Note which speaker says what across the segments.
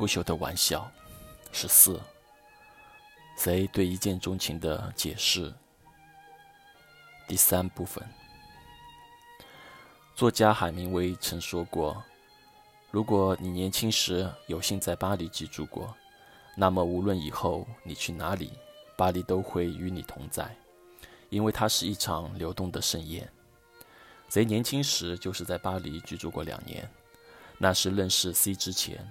Speaker 1: 不朽的玩笑。十四，谁对一见钟情的解释？第三部分，作家海明威曾说过：“如果你年轻时有幸在巴黎居住过，那么无论以后你去哪里，巴黎都会与你同在，因为它是一场流动的盛宴。”贼年轻时就是在巴黎居住过两年，那是认识 C 之前，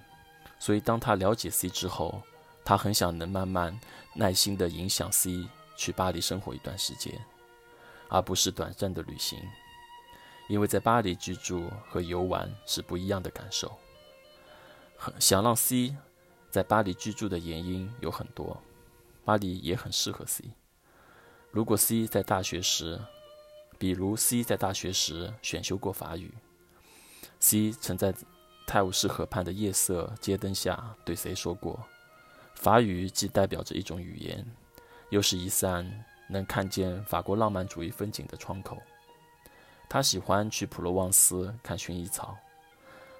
Speaker 1: 所以当他了解 C 之后，他很想能慢慢、耐心地影响 C 去巴黎生活一段时间，而不是短暂的旅行，因为在巴黎居住和游玩是不一样的感受。很想让 C 在巴黎居住的原因有很多，巴黎也很适合 C。如果 C 在大学时，比如 C 在大学时选修过法语，C 曾在泰晤士河畔的夜色街灯下对谁说过：“法语既代表着一种语言，又是一扇能看见法国浪漫主义风景的窗口。”他喜欢去普罗旺斯看薰衣草，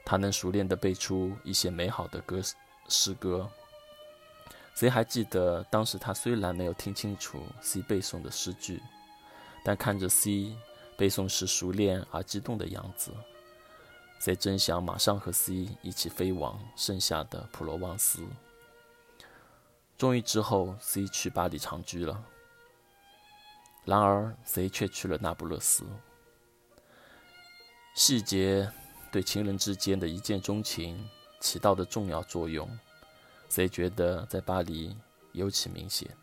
Speaker 1: 他能熟练地背出一些美好的歌诗歌。谁还记得当时他虽然没有听清楚 C 背诵的诗句？但看着 C 背诵时熟练而激动的样子谁真想马上和 C 一起飞往剩下的普罗旺斯。终于之后，C 去巴黎长居了。然而，C 却去了那不勒斯。细节对情人之间的一见钟情起到的重要作用，C 觉得在巴黎尤其明显。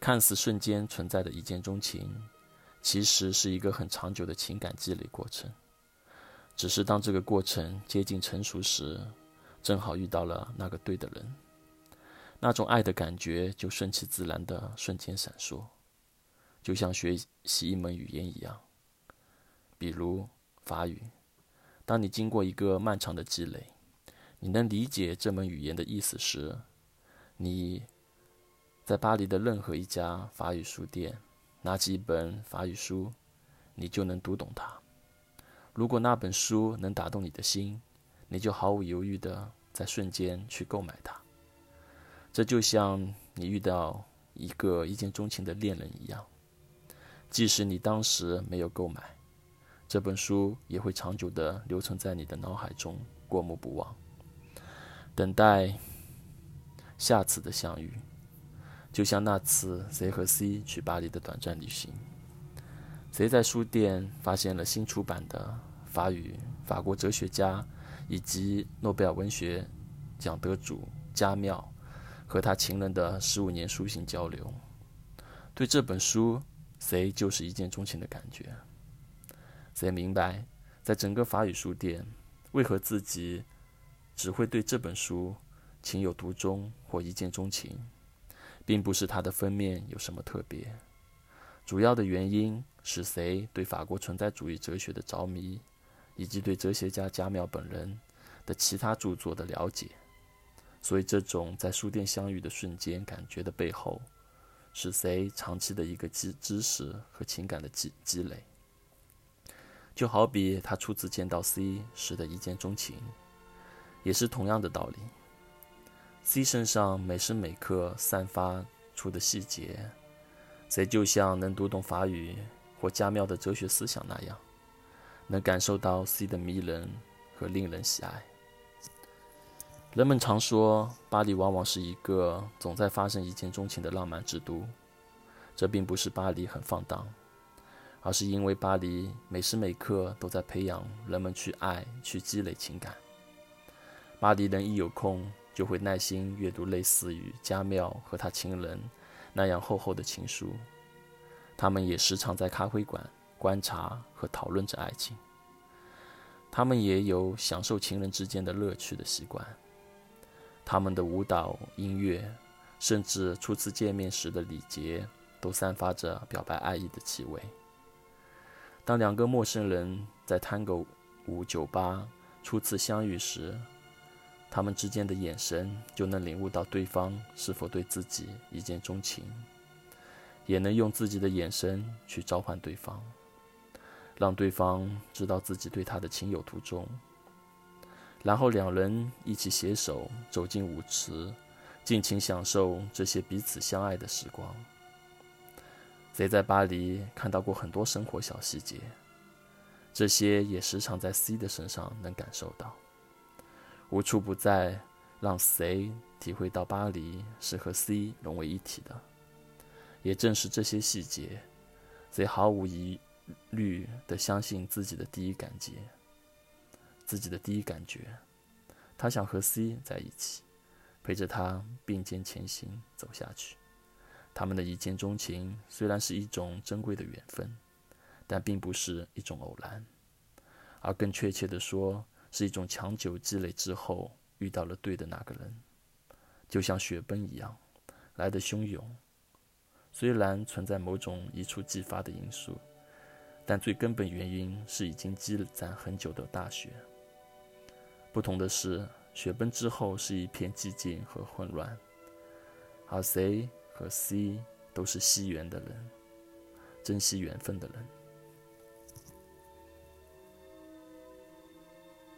Speaker 1: 看似瞬间存在的一见钟情，其实是一个很长久的情感积累过程。只是当这个过程接近成熟时，正好遇到了那个对的人，那种爱的感觉就顺其自然的瞬间闪烁，就像学习一门语言一样。比如法语，当你经过一个漫长的积累，你能理解这门语言的意思时，你。在巴黎的任何一家法语书店，拿起一本法语书，你就能读懂它。如果那本书能打动你的心，你就毫无犹豫地在瞬间去购买它。这就像你遇到一个一见钟情的恋人一样，即使你当时没有购买，这本书也会长久地留存在你的脑海中，过目不忘，等待下次的相遇。就像那次 C 和 C 去巴黎的短暂旅行谁在书店发现了新出版的法语法国哲学家以及诺贝尔文学奖得主加缪和他情人的十五年书信交流。对这本书，C 就是一见钟情的感觉。C 明白，在整个法语书店，为何自己只会对这本书情有独钟或一见钟情。并不是它的封面有什么特别，主要的原因是谁对法国存在主义哲学的着迷，以及对哲学家加缪本人的其他著作的了解。所以，这种在书店相遇的瞬间感觉的背后，是谁长期的一个知知识和情感的积积累。就好比他初次见到 C 时的一见钟情，也是同样的道理。C 身上每时每刻散发出的细节，谁就像能读懂法语或加缪的哲学思想那样，能感受到 C 的迷人和令人喜爱。人们常说，巴黎往往是一个总在发生一见钟情的浪漫之都。这并不是巴黎很放荡，而是因为巴黎每时每刻都在培养人们去爱、去积累情感。巴黎人一有空。就会耐心阅读类似于加缪和他情人那样厚厚的情书。他们也时常在咖啡馆观察和讨论着爱情。他们也有享受情人之间的乐趣的习惯。他们的舞蹈、音乐，甚至初次见面时的礼节，都散发着表白爱意的气味。当两个陌生人在探戈舞酒吧初次相遇时，他们之间的眼神就能领悟到对方是否对自己一见钟情，也能用自己的眼神去召唤对方，让对方知道自己对他的情有独钟。然后两人一起携手走进舞池，尽情享受这些彼此相爱的时光。谁在巴黎看到过很多生活小细节？这些也时常在 C 的身上能感受到，无处不在，让 C 体会到巴黎是和 C 融为一体的。也正是这些细节，C 毫无疑虑地相信自己的第一感觉，自己的第一感觉，他想和 C 在一起，陪着他并肩前行走下去。他们的一见钟情虽然是一种珍贵的缘分。但并不是一种偶然，而更确切的说，是一种长久积累之后遇到了对的那个人，就像雪崩一样来得汹涌。虽然存在某种一触即发的因素，但最根本原因是已经积攒很久的大雪。不同的是，雪崩之后是一片寂静和混乱，而 C 和 C 都是惜缘的人，珍惜缘分的人。